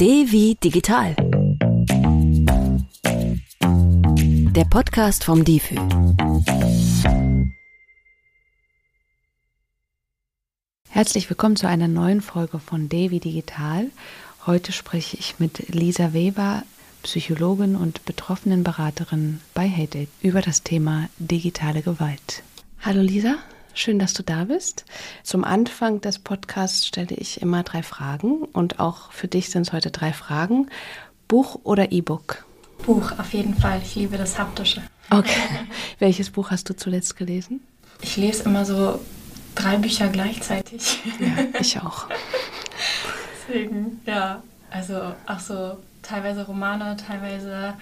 D wie digital. Der Podcast vom DIFÜ. Herzlich willkommen zu einer neuen Folge von D wie digital. Heute spreche ich mit Lisa Weber, Psychologin und Betroffenenberaterin bei HateAid über das Thema digitale Gewalt. Hallo Lisa. Schön, dass du da bist. Zum Anfang des Podcasts stelle ich immer drei Fragen und auch für dich sind es heute drei Fragen. Buch oder E-Book? Buch, auf jeden Fall. Ich liebe das Haptische. Okay. Welches Buch hast du zuletzt gelesen? Ich lese immer so drei Bücher gleichzeitig. Ja, ich auch. Deswegen, ja. Also auch so teilweise Romane, teilweise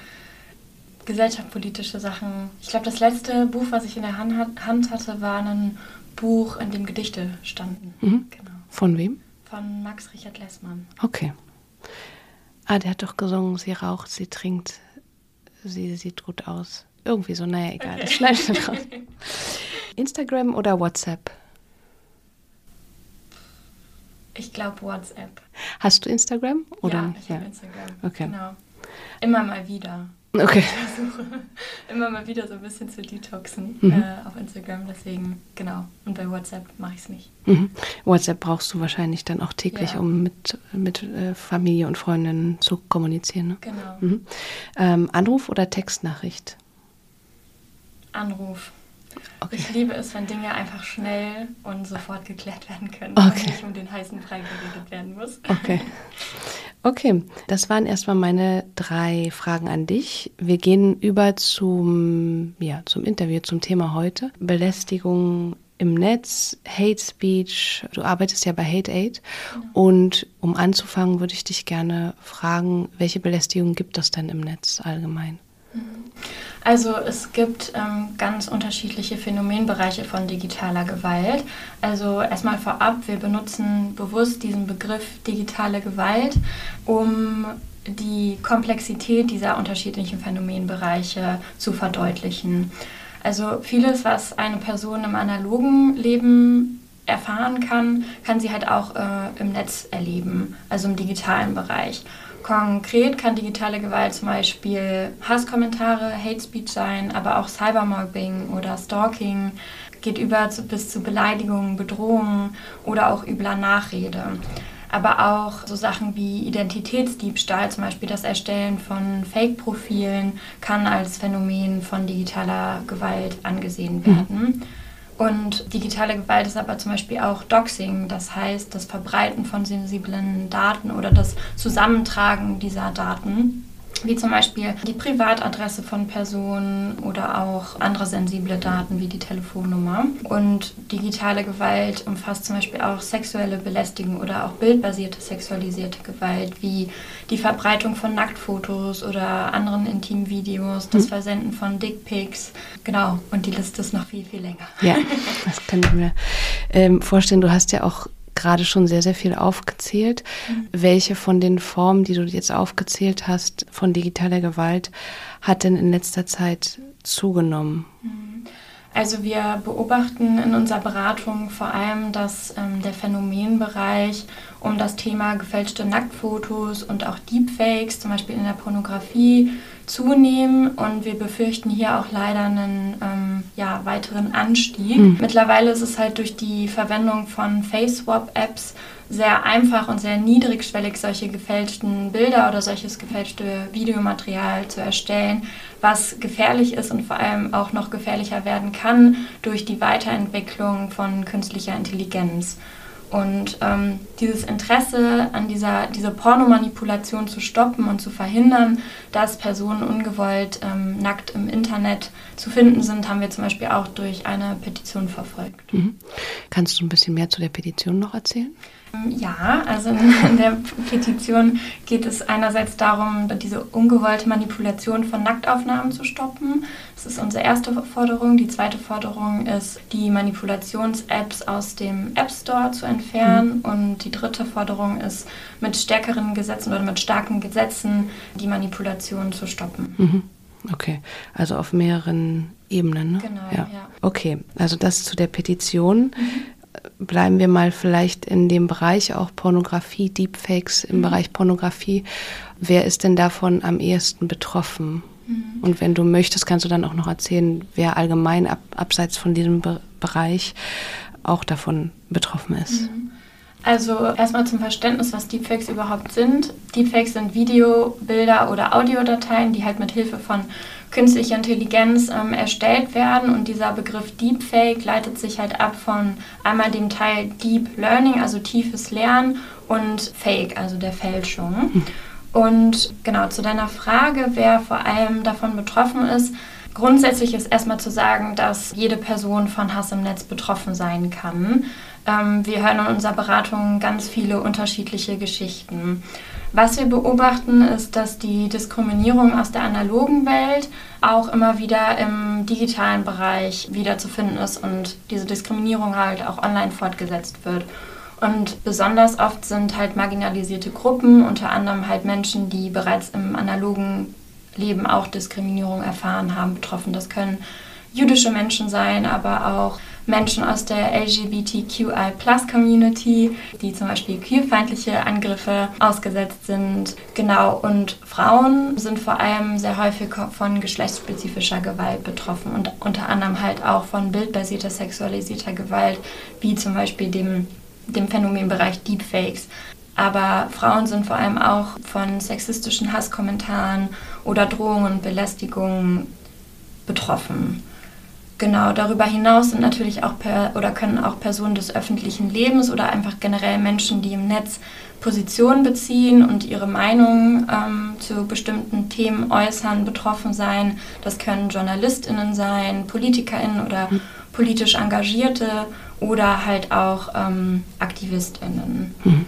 gesellschaftspolitische Sachen. Ich glaube, das letzte Buch, was ich in der Hand hatte, war ein Buch, in dem Gedichte standen. Mhm. Genau. Von wem? Von Max Richard Lessmann. Okay. Ah, der hat doch gesungen, sie raucht, sie trinkt, sie sieht gut aus. Irgendwie so, naja, egal, okay. das schneide ich raus. Instagram oder WhatsApp? Ich glaube WhatsApp. Hast du Instagram? Oder? Ja, ich ja. habe Instagram. Okay. Genau. Immer mal wieder. Okay. Ich versuche immer mal wieder so ein bisschen zu detoxen mhm. äh, auf Instagram. Deswegen, genau. Und bei WhatsApp mache ich es nicht. Mhm. WhatsApp brauchst du wahrscheinlich dann auch täglich, ja. um mit, mit äh, Familie und Freundinnen zu kommunizieren. Ne? Genau. Mhm. Ähm, Anruf oder Textnachricht? Anruf. Okay. Ich liebe es, wenn Dinge einfach schnell und sofort geklärt werden können okay. und nicht um den heißen Brei geredet werden muss. Okay. Okay, das waren erstmal meine drei Fragen an dich. Wir gehen über zum, ja, zum Interview, zum Thema heute. Belästigung im Netz, Hate Speech. Du arbeitest ja bei Hate Aid. Ja. Und um anzufangen, würde ich dich gerne fragen, welche Belästigung gibt es denn im Netz allgemein? Also es gibt ähm, ganz unterschiedliche Phänomenbereiche von digitaler Gewalt. Also erstmal vorab, wir benutzen bewusst diesen Begriff digitale Gewalt, um die Komplexität dieser unterschiedlichen Phänomenbereiche zu verdeutlichen. Also vieles, was eine Person im analogen Leben erfahren kann, kann sie halt auch äh, im Netz erleben, also im digitalen Bereich. Konkret kann digitale Gewalt zum Beispiel Hasskommentare, Hate Speech sein, aber auch Cybermobbing oder Stalking, geht über zu, bis zu Beleidigungen, Bedrohungen oder auch übler Nachrede. Aber auch so Sachen wie Identitätsdiebstahl, zum Beispiel das Erstellen von Fake-Profilen, kann als Phänomen von digitaler Gewalt angesehen mhm. werden. Mhm. Und digitale Gewalt ist aber zum Beispiel auch Doxing, das heißt das Verbreiten von sensiblen Daten oder das Zusammentragen dieser Daten wie zum Beispiel die Privatadresse von Personen oder auch andere sensible Daten wie die Telefonnummer. Und digitale Gewalt umfasst zum Beispiel auch sexuelle Belästigung oder auch bildbasierte sexualisierte Gewalt, wie die Verbreitung von Nacktfotos oder anderen intimen Videos, das hm. Versenden von Dickpics. Genau, und die Liste ist noch viel, viel länger. Ja, das kann ich mir ähm, vorstellen. Du hast ja auch gerade schon sehr, sehr viel aufgezählt. Mhm. Welche von den Formen, die du jetzt aufgezählt hast, von digitaler Gewalt, hat denn in letzter Zeit zugenommen? Mhm. Also wir beobachten in unserer Beratung vor allem, dass ähm, der Phänomenbereich um das Thema gefälschte Nacktfotos und auch Deepfakes, zum Beispiel in der Pornografie, zunehmen und wir befürchten hier auch leider einen ähm, ja, weiteren Anstieg. Mhm. Mittlerweile ist es halt durch die Verwendung von Face-Swap-Apps sehr einfach und sehr niedrigschwellig, solche gefälschten Bilder oder solches gefälschte Videomaterial zu erstellen, was gefährlich ist und vor allem auch noch gefährlicher werden kann durch die Weiterentwicklung von künstlicher Intelligenz. Und ähm, dieses Interesse an dieser, dieser Pornomanipulation zu stoppen und zu verhindern, dass Personen ungewollt ähm, nackt im Internet zu finden sind, haben wir zum Beispiel auch durch eine Petition verfolgt. Mhm. Kannst du ein bisschen mehr zu der Petition noch erzählen? Ja, also in der Petition geht es einerseits darum, diese ungewollte Manipulation von Nacktaufnahmen zu stoppen. Das ist unsere erste Forderung. Die zweite Forderung ist, die Manipulations-Apps aus dem App Store zu entfernen. Mhm. Und die dritte Forderung ist, mit stärkeren Gesetzen oder mit starken Gesetzen die Manipulation zu stoppen. Mhm. Okay, also auf mehreren Ebenen. Ne? Genau, ja. ja. Okay, also das zu der Petition. Mhm. Bleiben wir mal vielleicht in dem Bereich auch Pornografie, Deepfakes im mhm. Bereich Pornografie. Wer ist denn davon am ehesten betroffen? Mhm. Und wenn du möchtest, kannst du dann auch noch erzählen, wer allgemein ab, abseits von diesem Be Bereich auch davon betroffen ist. Mhm. Also erstmal zum Verständnis, was Deepfakes überhaupt sind. Deepfakes sind Video, Bilder oder Audiodateien, die halt mit Hilfe von künstlicher Intelligenz ähm, erstellt werden. Und dieser Begriff Deepfake leitet sich halt ab von einmal dem Teil Deep Learning, also tiefes Lernen, und Fake, also der Fälschung. Und genau zu deiner Frage, wer vor allem davon betroffen ist. Grundsätzlich ist erstmal zu sagen, dass jede Person von Hass im Netz betroffen sein kann. Ähm, wir hören in unserer Beratung ganz viele unterschiedliche Geschichten. Was wir beobachten, ist, dass die Diskriminierung aus der analogen Welt auch immer wieder im digitalen Bereich wiederzufinden ist und diese Diskriminierung halt auch online fortgesetzt wird. Und besonders oft sind halt marginalisierte Gruppen, unter anderem halt Menschen, die bereits im analogen Leben auch Diskriminierung erfahren haben, betroffen. Das können jüdische Menschen sein, aber auch Menschen aus der LGBTQI-Plus-Community, die zum Beispiel queerfeindliche Angriffe ausgesetzt sind. Genau, und Frauen sind vor allem sehr häufig von geschlechtsspezifischer Gewalt betroffen und unter anderem halt auch von bildbasierter sexualisierter Gewalt, wie zum Beispiel dem, dem Phänomenbereich Deepfakes. Aber Frauen sind vor allem auch von sexistischen Hasskommentaren oder Drohungen und Belästigungen betroffen. Genau, darüber hinaus sind natürlich auch per, oder können auch Personen des öffentlichen Lebens oder einfach generell Menschen, die im Netz Position beziehen und ihre Meinung ähm, zu bestimmten Themen äußern, betroffen sein. Das können JournalistInnen sein, PolitikerInnen oder mhm. politisch Engagierte oder halt auch ähm, AktivistInnen. Mhm.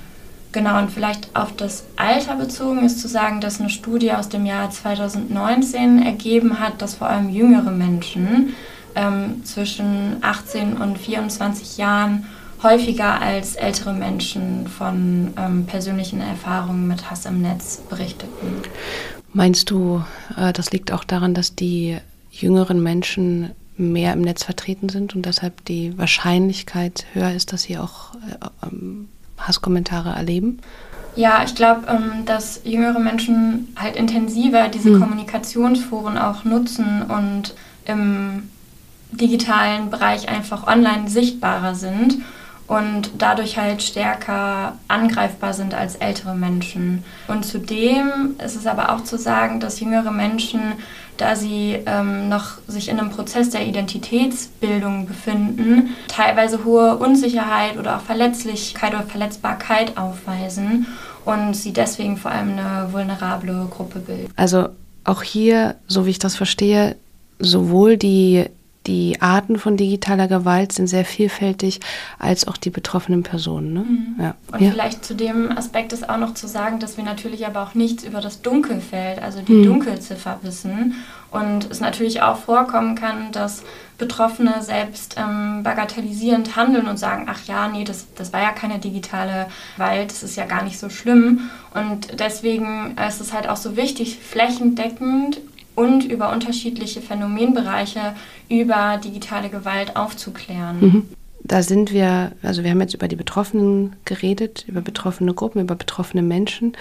Genau, und vielleicht auf das Alter bezogen ist zu sagen, dass eine Studie aus dem Jahr 2019 ergeben hat, dass vor allem jüngere Menschen ähm, zwischen 18 und 24 Jahren häufiger als ältere Menschen von ähm, persönlichen Erfahrungen mit Hass im Netz berichteten. Meinst du, äh, das liegt auch daran, dass die jüngeren Menschen mehr im Netz vertreten sind und deshalb die Wahrscheinlichkeit höher ist, dass sie auch äh, ähm, Hasskommentare erleben? Ja, ich glaube, ähm, dass jüngere Menschen halt intensiver diese hm. Kommunikationsforen auch nutzen und im digitalen Bereich einfach online sichtbarer sind und dadurch halt stärker angreifbar sind als ältere Menschen. Und zudem ist es aber auch zu sagen, dass jüngere Menschen, da sie ähm, noch sich in einem Prozess der Identitätsbildung befinden, teilweise hohe Unsicherheit oder auch Verletzlichkeit oder Verletzbarkeit aufweisen und sie deswegen vor allem eine vulnerable Gruppe bilden. Also auch hier, so wie ich das verstehe, sowohl die die Arten von digitaler Gewalt sind sehr vielfältig, als auch die betroffenen Personen. Ne? Mhm. Ja. Und ja. vielleicht zu dem Aspekt ist auch noch zu sagen, dass wir natürlich aber auch nichts über das Dunkelfeld, also die mhm. Dunkelziffer wissen. Und es natürlich auch vorkommen kann, dass Betroffene selbst ähm, bagatellisierend handeln und sagen, ach ja, nee, das, das war ja keine digitale Gewalt, das ist ja gar nicht so schlimm. Und deswegen ist es halt auch so wichtig, flächendeckend und über unterschiedliche Phänomenbereiche über digitale Gewalt aufzuklären. Mhm. Da sind wir, also wir haben jetzt über die Betroffenen geredet, über betroffene Gruppen, über betroffene Menschen.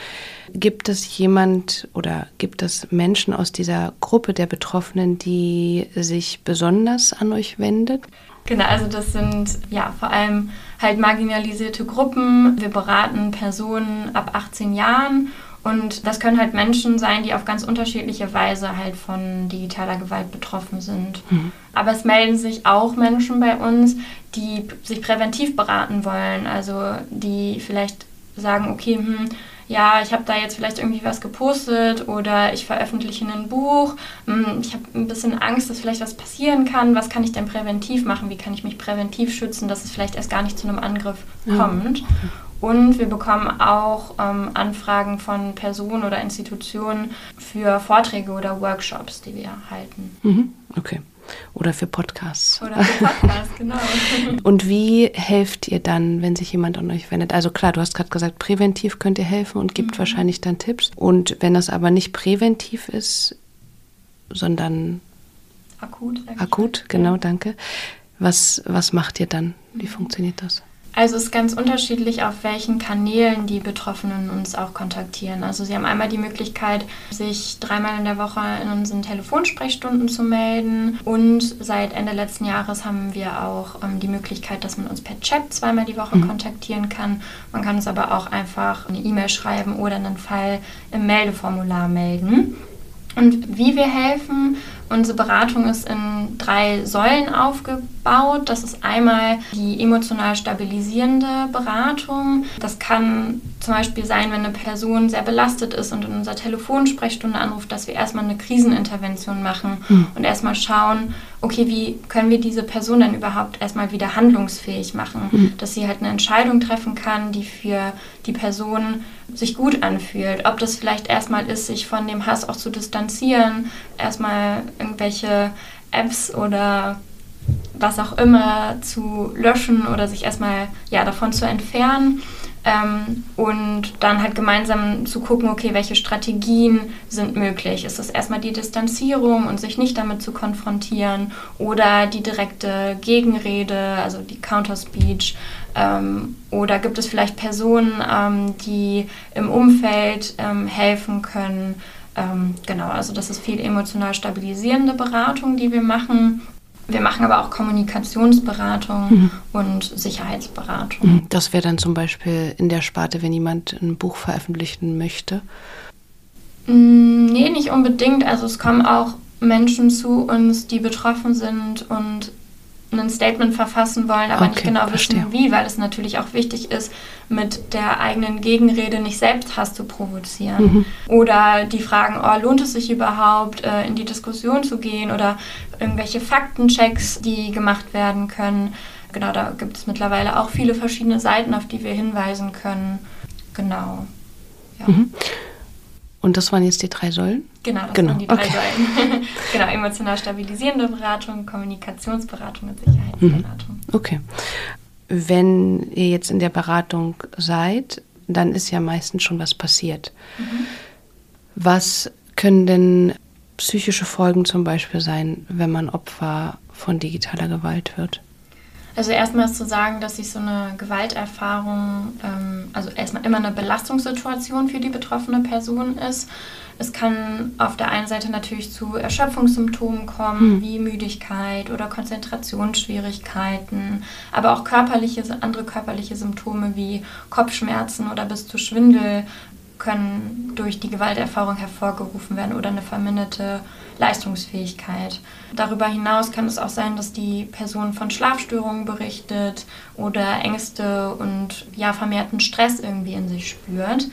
Gibt es jemand oder gibt es Menschen aus dieser Gruppe der Betroffenen, die sich besonders an euch wendet? Genau, also das sind ja vor allem halt marginalisierte Gruppen. Wir beraten Personen ab 18 Jahren und das können halt Menschen sein, die auf ganz unterschiedliche Weise halt von digitaler Gewalt betroffen sind. Mhm. Aber es melden sich auch Menschen bei uns, die sich präventiv beraten wollen. Also die vielleicht sagen, okay, hm, ja, ich habe da jetzt vielleicht irgendwie was gepostet oder ich veröffentliche ein Buch. Hm, ich habe ein bisschen Angst, dass vielleicht was passieren kann. Was kann ich denn präventiv machen? Wie kann ich mich präventiv schützen, dass es vielleicht erst gar nicht zu einem Angriff kommt? Ja. Und wir bekommen auch ähm, Anfragen von Personen oder Institutionen für Vorträge oder Workshops, die wir halten. Mhm. Okay. Oder für Podcasts. Oder für Podcasts, genau. Und wie helft ihr dann, wenn sich jemand an euch wendet? Also klar, du hast gerade gesagt, präventiv könnt ihr helfen und gibt mhm. wahrscheinlich dann Tipps. Und wenn das aber nicht präventiv ist, sondern akut, akut, genau, danke. Was, was macht ihr dann? Wie funktioniert das? Also es ist ganz unterschiedlich, auf welchen Kanälen die Betroffenen uns auch kontaktieren. Also sie haben einmal die Möglichkeit, sich dreimal in der Woche in unseren Telefonsprechstunden zu melden. Und seit Ende letzten Jahres haben wir auch ähm, die Möglichkeit, dass man uns per Chat zweimal die Woche mhm. kontaktieren kann. Man kann uns aber auch einfach eine E-Mail schreiben oder einen Fall im Meldeformular melden. Und wie wir helfen, unsere Beratung ist in drei Säulen aufgebaut. Das ist einmal die emotional stabilisierende Beratung. Das kann zum Beispiel sein, wenn eine Person sehr belastet ist und in unserer Telefonsprechstunde anruft, dass wir erstmal eine Krisenintervention machen mhm. und erstmal schauen, okay, wie können wir diese Person dann überhaupt erstmal wieder handlungsfähig machen, mhm. dass sie halt eine Entscheidung treffen kann, die für die Person sich gut anfühlt. Ob das vielleicht erstmal ist, sich von dem Hass auch zu distanzieren, erstmal irgendwelche Apps oder was auch immer zu löschen oder sich erstmal ja, davon zu entfernen. Ähm, und dann halt gemeinsam zu gucken, okay, welche Strategien sind möglich. Ist es erstmal die Distanzierung und sich nicht damit zu konfrontieren oder die direkte Gegenrede, also die Counterspeech? Ähm, oder gibt es vielleicht Personen, ähm, die im Umfeld ähm, helfen können? Ähm, genau, also das ist viel emotional stabilisierende Beratung, die wir machen. Wir machen aber auch Kommunikationsberatung mhm. und Sicherheitsberatung. Mhm. Das wäre dann zum Beispiel in der Sparte, wenn jemand ein Buch veröffentlichen möchte? Mm, nee, nicht unbedingt. Also es kommen auch Menschen zu uns, die betroffen sind und ein Statement verfassen wollen, aber okay, nicht genau verstehe. wissen, wie, weil es natürlich auch wichtig ist, mit der eigenen Gegenrede nicht selbst Hass zu provozieren. Mhm. Oder die fragen, oh, lohnt es sich überhaupt, äh, in die Diskussion zu gehen oder irgendwelche Faktenchecks, die gemacht werden können. Genau, da gibt es mittlerweile auch viele verschiedene Seiten, auf die wir hinweisen können. Genau. Ja. Mhm. Und das waren jetzt die drei Säulen? Genau, das genau. waren die drei okay. Säulen. genau, emotional stabilisierende Beratung, Kommunikationsberatung und Sicherheitsberatung. Mhm. Okay. Wenn ihr jetzt in der Beratung seid, dann ist ja meistens schon was passiert. Mhm. Was können denn psychische Folgen zum Beispiel sein, wenn man Opfer von digitaler Gewalt wird? Also erstmal ist zu sagen, dass sich so eine Gewalterfahrung, ähm, also erstmal immer eine Belastungssituation für die betroffene Person ist. Es kann auf der einen Seite natürlich zu Erschöpfungssymptomen kommen, mhm. wie Müdigkeit oder Konzentrationsschwierigkeiten, aber auch körperliche, andere körperliche Symptome wie Kopfschmerzen oder bis zu Schwindel können durch die Gewalterfahrung hervorgerufen werden oder eine verminderte Leistungsfähigkeit. Darüber hinaus kann es auch sein, dass die Person von Schlafstörungen berichtet oder Ängste und ja, vermehrten Stress irgendwie in sich spürt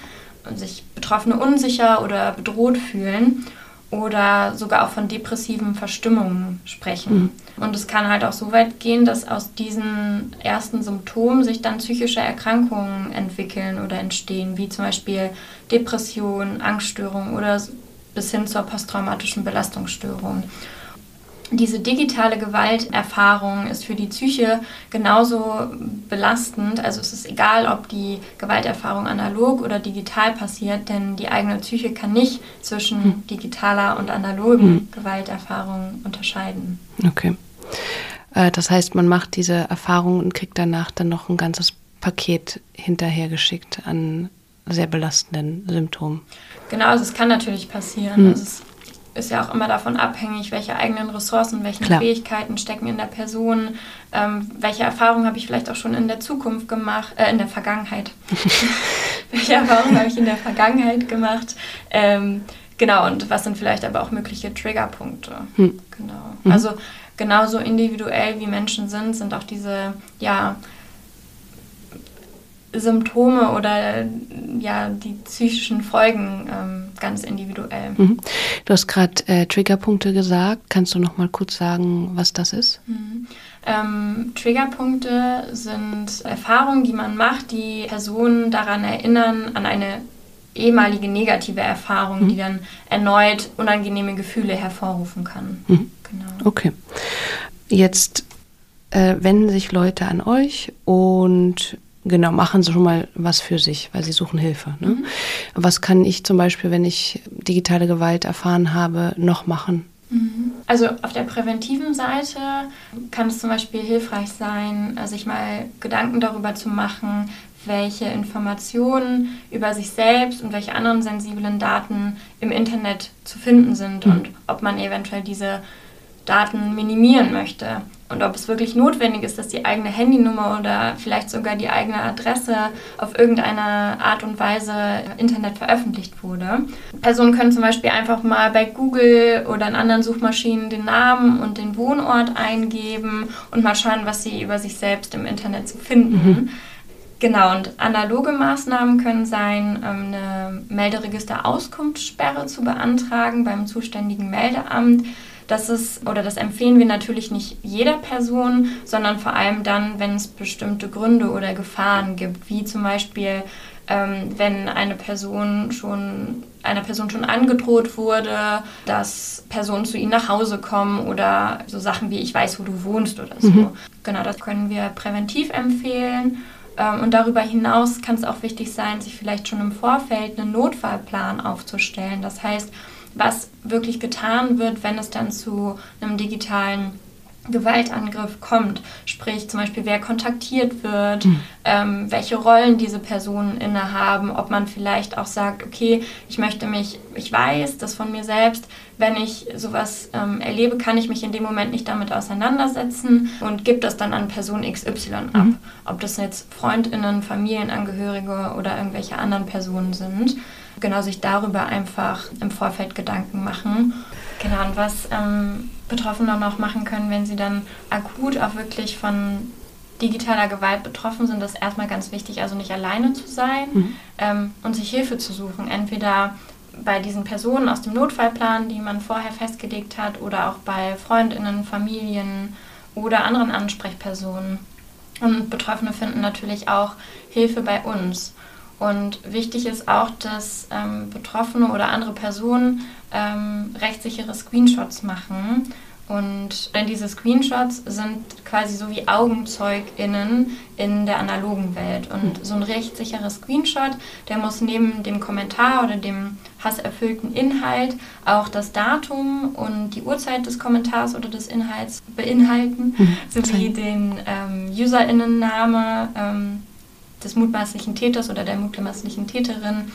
und sich Betroffene unsicher oder bedroht fühlen oder sogar auch von depressiven Verstimmungen sprechen. Mhm. Und es kann halt auch so weit gehen, dass aus diesen ersten Symptomen sich dann psychische Erkrankungen entwickeln oder entstehen, wie zum Beispiel Depression, Angststörungen oder bis hin zur posttraumatischen Belastungsstörung. Diese digitale Gewalterfahrung ist für die Psyche genauso belastend. Also es ist egal, ob die Gewalterfahrung analog oder digital passiert, denn die eigene Psyche kann nicht zwischen hm. digitaler und analogen hm. Gewalterfahrung unterscheiden. Okay. Äh, das heißt, man macht diese Erfahrung und kriegt danach dann noch ein ganzes Paket hinterhergeschickt an sehr belastenden Symptomen. Genau, also es kann natürlich passieren. Hm. Also es ist ja auch immer davon abhängig, welche eigenen Ressourcen, welche Klar. Fähigkeiten stecken in der Person, ähm, welche Erfahrungen habe ich vielleicht auch schon in der Zukunft gemacht, äh, in der Vergangenheit. welche Erfahrungen habe ich in der Vergangenheit gemacht? Ähm, genau, und was sind vielleicht aber auch mögliche Triggerpunkte? Hm. Genau. Mhm. Also genauso individuell wie Menschen sind, sind auch diese, ja, Symptome oder ja die psychischen Folgen ähm, ganz individuell. Mhm. Du hast gerade äh, Triggerpunkte gesagt. Kannst du noch mal kurz sagen, was das ist? Mhm. Ähm, Triggerpunkte sind Erfahrungen, die man macht, die Personen daran erinnern, an eine ehemalige negative Erfahrung, mhm. die dann erneut unangenehme Gefühle hervorrufen kann. Mhm. Genau. Okay. Jetzt äh, wenden sich Leute an euch und Genau, machen sie schon mal was für sich, weil sie suchen Hilfe. Ne? Mhm. Was kann ich zum Beispiel, wenn ich digitale Gewalt erfahren habe, noch machen? Mhm. Also auf der präventiven Seite kann es zum Beispiel hilfreich sein, sich mal Gedanken darüber zu machen, welche Informationen über sich selbst und welche anderen sensiblen Daten im Internet zu finden sind mhm. und ob man eventuell diese Daten minimieren möchte und ob es wirklich notwendig ist, dass die eigene Handynummer oder vielleicht sogar die eigene Adresse auf irgendeine Art und Weise im Internet veröffentlicht wurde. Personen können zum Beispiel einfach mal bei Google oder in anderen Suchmaschinen den Namen und den Wohnort eingeben und mal schauen, was sie über sich selbst im Internet zu finden. Mhm. Genau, und analoge Maßnahmen können sein, ähm, eine Melderegister-Auskunftssperre zu beantragen beim zuständigen Meldeamt. Das ist, oder das empfehlen wir natürlich nicht jeder Person, sondern vor allem dann, wenn es bestimmte Gründe oder Gefahren gibt, wie zum Beispiel, ähm, wenn eine Person schon einer Person schon angedroht wurde, dass Personen zu ihnen nach Hause kommen oder so Sachen wie ich weiß, wo du wohnst oder so. Mhm. Genau, das können wir präventiv empfehlen. Ähm, und darüber hinaus kann es auch wichtig sein, sich vielleicht schon im Vorfeld einen Notfallplan aufzustellen. Das heißt, was wirklich getan wird, wenn es dann zu einem digitalen Gewaltangriff kommt. Sprich zum Beispiel, wer kontaktiert wird, mhm. ähm, welche Rollen diese Personen innehaben, ob man vielleicht auch sagt, okay, ich möchte mich, ich weiß das von mir selbst, wenn ich sowas ähm, erlebe, kann ich mich in dem Moment nicht damit auseinandersetzen und gibt das dann an Person XY ab. Mhm. Ob das jetzt Freundinnen, Familienangehörige oder irgendwelche anderen Personen sind. Genau, sich darüber einfach im Vorfeld Gedanken machen. Genau, und was ähm, Betroffene noch machen können, wenn sie dann akut auch wirklich von digitaler Gewalt betroffen sind, ist erstmal ganz wichtig, also nicht alleine zu sein mhm. ähm, und sich Hilfe zu suchen. Entweder bei diesen Personen aus dem Notfallplan, die man vorher festgelegt hat, oder auch bei Freundinnen, Familien oder anderen Ansprechpersonen. Und Betroffene finden natürlich auch Hilfe bei uns. Und wichtig ist auch, dass ähm, Betroffene oder andere Personen ähm, rechtssichere Screenshots machen. Und denn diese Screenshots sind quasi so wie AugenzeugInnen in der analogen Welt. Und hm. so ein rechtssicherer Screenshot, der muss neben dem Kommentar oder dem hasserfüllten Inhalt auch das Datum und die Uhrzeit des Kommentars oder des Inhalts beinhalten, mhm. sowie den ähm, UserInnenname, ähm, des mutmaßlichen Täters oder der mutmaßlichen Täterin.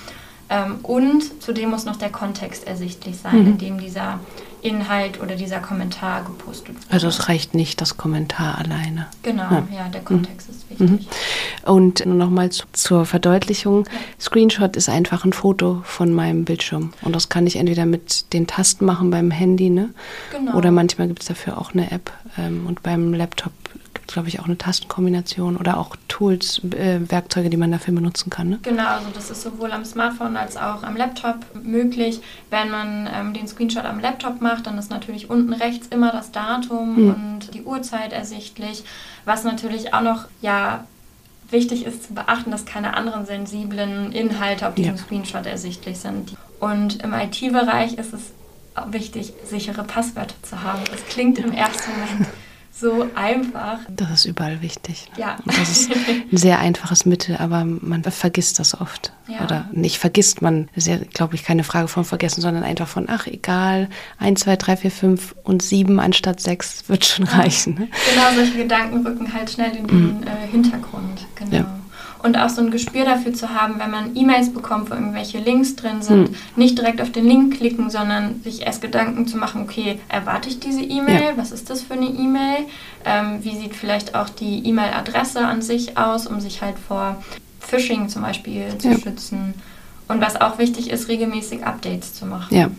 Ähm, und zudem muss noch der Kontext ersichtlich sein, mhm. in dem dieser Inhalt oder dieser Kommentar gepostet wird. Also es reicht nicht das Kommentar alleine. Genau, ja, ja der Kontext mhm. ist wichtig. Mhm. Und nochmal zu, zur Verdeutlichung, ja. Screenshot ist einfach ein Foto von meinem Bildschirm. Und das kann ich entweder mit den Tasten machen beim Handy, ne? Genau. Oder manchmal gibt es dafür auch eine App. Ähm, und beim Laptop glaube ich, auch eine Tastenkombination oder auch Tools, äh, Werkzeuge, die man dafür benutzen kann. Ne? Genau, also das ist sowohl am Smartphone als auch am Laptop möglich. Wenn man ähm, den Screenshot am Laptop macht, dann ist natürlich unten rechts immer das Datum mhm. und die Uhrzeit ersichtlich, was natürlich auch noch, ja, wichtig ist zu beachten, dass keine anderen sensiblen Inhalte auf diesem ja. Screenshot ersichtlich sind. Und im IT-Bereich ist es wichtig, sichere Passwörter zu haben. Das klingt im ersten Moment so einfach. Das ist überall wichtig. Ja. Und das ist ein sehr einfaches Mittel, aber man vergisst das oft. Ja. Oder nicht vergisst man, das ist ja, glaube ich, keine Frage von vergessen, sondern einfach von, ach, egal, 1, 2, 3, 4, 5 und 7 anstatt 6 wird schon reichen. Ne? Genau, solche Gedanken rücken halt schnell in den mhm. äh, Hintergrund. Genau. Ja und auch so ein Gespür dafür zu haben, wenn man E-Mails bekommt, wo irgendwelche Links drin sind, mhm. nicht direkt auf den Link klicken, sondern sich erst Gedanken zu machen, okay, erwarte ich diese E-Mail? Ja. Was ist das für eine E-Mail? Ähm, wie sieht vielleicht auch die E-Mail-Adresse an sich aus, um sich halt vor Phishing zum Beispiel zu ja. schützen? Und was auch wichtig ist, regelmäßig Updates zu machen. Ja.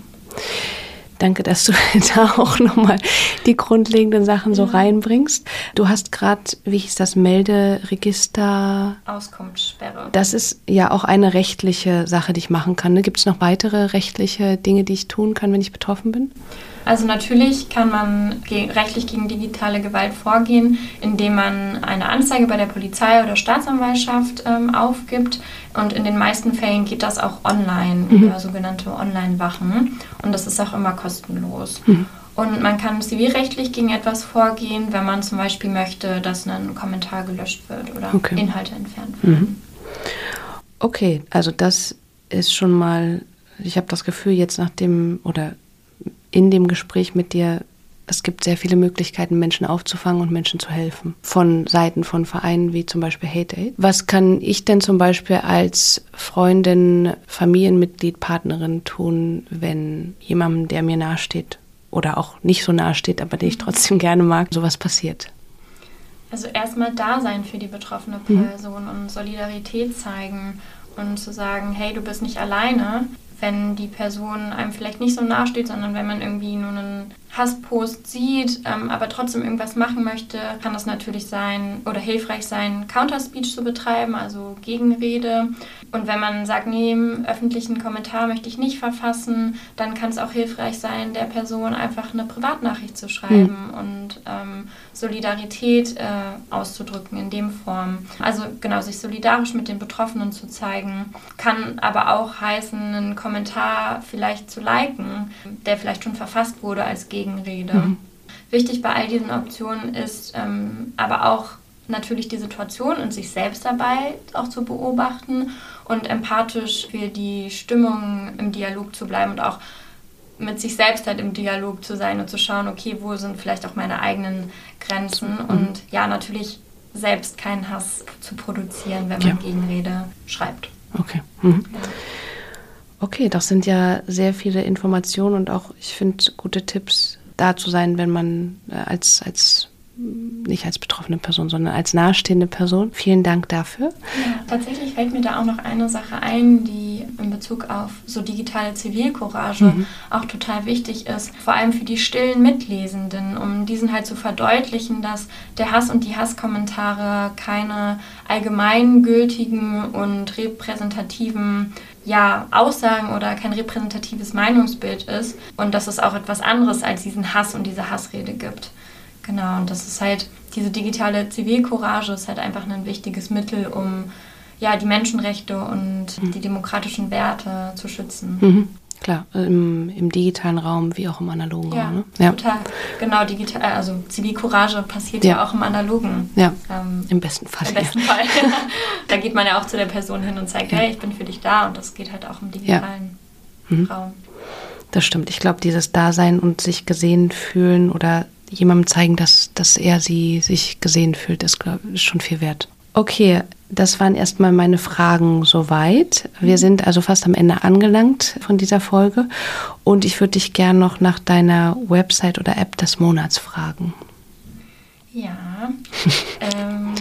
Danke, dass du da auch nochmal die grundlegenden Sachen so reinbringst. Du hast gerade, wie hieß das, Melderegister? Auskunftssperre. Das ist ja auch eine rechtliche Sache, die ich machen kann. Ne? Gibt es noch weitere rechtliche Dinge, die ich tun kann, wenn ich betroffen bin? Also natürlich kann man ge rechtlich gegen digitale Gewalt vorgehen, indem man eine Anzeige bei der Polizei oder Staatsanwaltschaft ähm, aufgibt. Und in den meisten Fällen geht das auch online mhm. über sogenannte Online-Wachen. Und das ist auch immer kostenlos. Mhm. Und man kann zivilrechtlich gegen etwas vorgehen, wenn man zum Beispiel möchte, dass ein Kommentar gelöscht wird oder okay. Inhalte entfernt werden. Mhm. Okay, also das ist schon mal, ich habe das Gefühl, jetzt nach dem, oder in dem Gespräch mit dir es gibt sehr viele Möglichkeiten, Menschen aufzufangen und Menschen zu helfen. Von Seiten von Vereinen wie zum Beispiel Hate Aid. Was kann ich denn zum Beispiel als Freundin, Familienmitglied, Partnerin tun, wenn jemandem, der mir nahesteht oder auch nicht so nahesteht, aber den ich trotzdem gerne mag, sowas passiert? Also erstmal da sein für die betroffene Person mhm. und Solidarität zeigen und zu sagen, hey, du bist nicht alleine, wenn die Person einem vielleicht nicht so nahe steht, sondern wenn man irgendwie nur einen Hasspost sieht, ähm, aber trotzdem irgendwas machen möchte, kann das natürlich sein oder hilfreich sein, Counterspeech zu betreiben, also Gegenrede. Und wenn man sagt, nee, im öffentlichen Kommentar möchte ich nicht verfassen, dann kann es auch hilfreich sein, der Person einfach eine Privatnachricht zu schreiben mhm. und ähm, Solidarität äh, auszudrücken in dem Form. Also genau, sich solidarisch mit den Betroffenen zu zeigen, kann aber auch heißen, einen Kommentar vielleicht zu liken, der vielleicht schon verfasst wurde als Gegenrede. Mhm. Wichtig bei all diesen Optionen ist ähm, aber auch natürlich die Situation und sich selbst dabei auch zu beobachten und empathisch für die Stimmung im Dialog zu bleiben und auch mit sich selbst halt im Dialog zu sein und zu schauen, okay, wo sind vielleicht auch meine eigenen Grenzen mhm. und ja, natürlich selbst keinen Hass zu produzieren, wenn man ja. Gegenrede schreibt. Okay. Mhm. Ja. Okay, das sind ja sehr viele Informationen und auch, ich finde, gute Tipps da zu sein, wenn man äh, als, als nicht als betroffene Person, sondern als nahestehende Person. Vielen Dank dafür. Ja, tatsächlich fällt mir da auch noch eine Sache ein, die in Bezug auf so digitale Zivilcourage mhm. auch total wichtig ist, vor allem für die stillen Mitlesenden, um diesen halt zu verdeutlichen, dass der Hass und die Hasskommentare keine allgemeingültigen und repräsentativen ja, Aussagen oder kein repräsentatives Meinungsbild ist und dass es auch etwas anderes als diesen Hass und diese Hassrede gibt. Genau, und das ist halt, diese digitale Zivilcourage ist halt einfach ein wichtiges Mittel, um ja, die Menschenrechte und mhm. die demokratischen Werte zu schützen. Mhm. Klar, im, im, digitalen Raum wie auch im analogen ja, Raum. Ne? Ja, total. Genau, digital, also Zivilcourage passiert ja, ja auch im analogen. Ja, ähm, im besten Fall. Im besten Fall. da geht man ja auch zu der Person hin und zeigt, ja. hey, ich bin für dich da und das geht halt auch im digitalen mhm. Raum. Das stimmt. Ich glaube, dieses Dasein und sich gesehen fühlen oder jemandem zeigen, dass, dass er sie sich gesehen fühlt, ist, glaub, ist schon viel wert. Okay, das waren erstmal meine Fragen soweit. Wir sind also fast am Ende angelangt von dieser Folge und ich würde dich gerne noch nach deiner Website oder App des Monats fragen. Ja, ähm,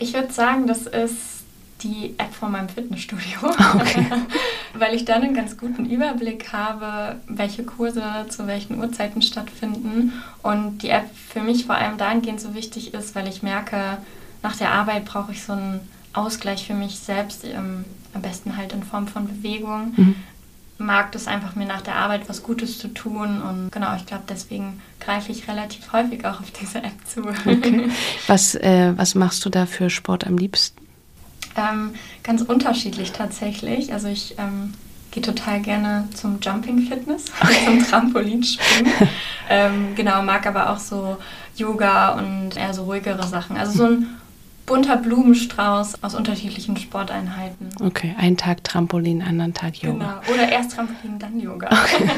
ich würde sagen, das ist die App von meinem Fitnessstudio, okay. weil ich dann einen ganz guten Überblick habe, welche Kurse zu welchen Uhrzeiten stattfinden und die App für mich vor allem dahingehend so wichtig ist, weil ich merke, nach der Arbeit brauche ich so einen Ausgleich für mich selbst, ähm, am besten halt in Form von Bewegung. Mhm. Mag das einfach mir nach der Arbeit was Gutes zu tun und genau, ich glaube, deswegen greife ich relativ häufig auch auf diese App zu. Okay. Was, äh, was machst du da für Sport am liebsten? Ähm, ganz unterschiedlich tatsächlich. Also ich ähm, gehe total gerne zum Jumping Fitness, zum Trampolinspringen. ähm, genau, mag aber auch so Yoga und eher so ruhigere Sachen. Also so ein bunter Blumenstrauß aus unterschiedlichen Sporteinheiten. Okay, einen Tag Trampolin, anderen Tag Yoga. Genau, oder erst Trampolin, dann Yoga. Okay.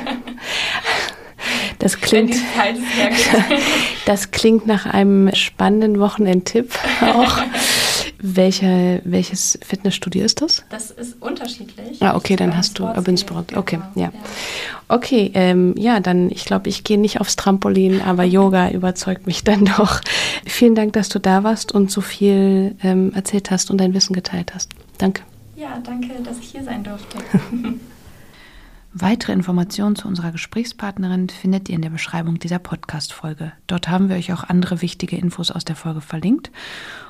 Das klingt, das klingt nach einem spannenden Wochenendtipp auch. Welche, welches Fitnessstudio ist das? Das ist unterschiedlich. Ah, okay, dann hast du Urbansport. Okay, genau, ja. ja. Okay, ähm, ja, dann, ich glaube, ich gehe nicht aufs Trampolin, aber Yoga überzeugt mich dann doch. Vielen Dank, dass du da warst und so viel ähm, erzählt hast und dein Wissen geteilt hast. Danke. Ja, danke, dass ich hier sein durfte. Weitere Informationen zu unserer Gesprächspartnerin findet ihr in der Beschreibung dieser Podcast-Folge. Dort haben wir euch auch andere wichtige Infos aus der Folge verlinkt.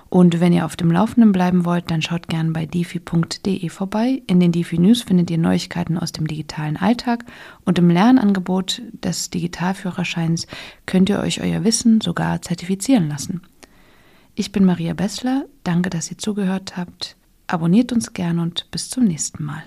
Und wenn ihr auf dem Laufenden bleiben wollt, dann schaut gerne bei defi.de vorbei. In den Defi News findet ihr Neuigkeiten aus dem digitalen Alltag und im Lernangebot des Digitalführerscheins könnt ihr euch euer Wissen sogar zertifizieren lassen. Ich bin Maria Bessler, danke, dass ihr zugehört habt. Abonniert uns gern und bis zum nächsten Mal.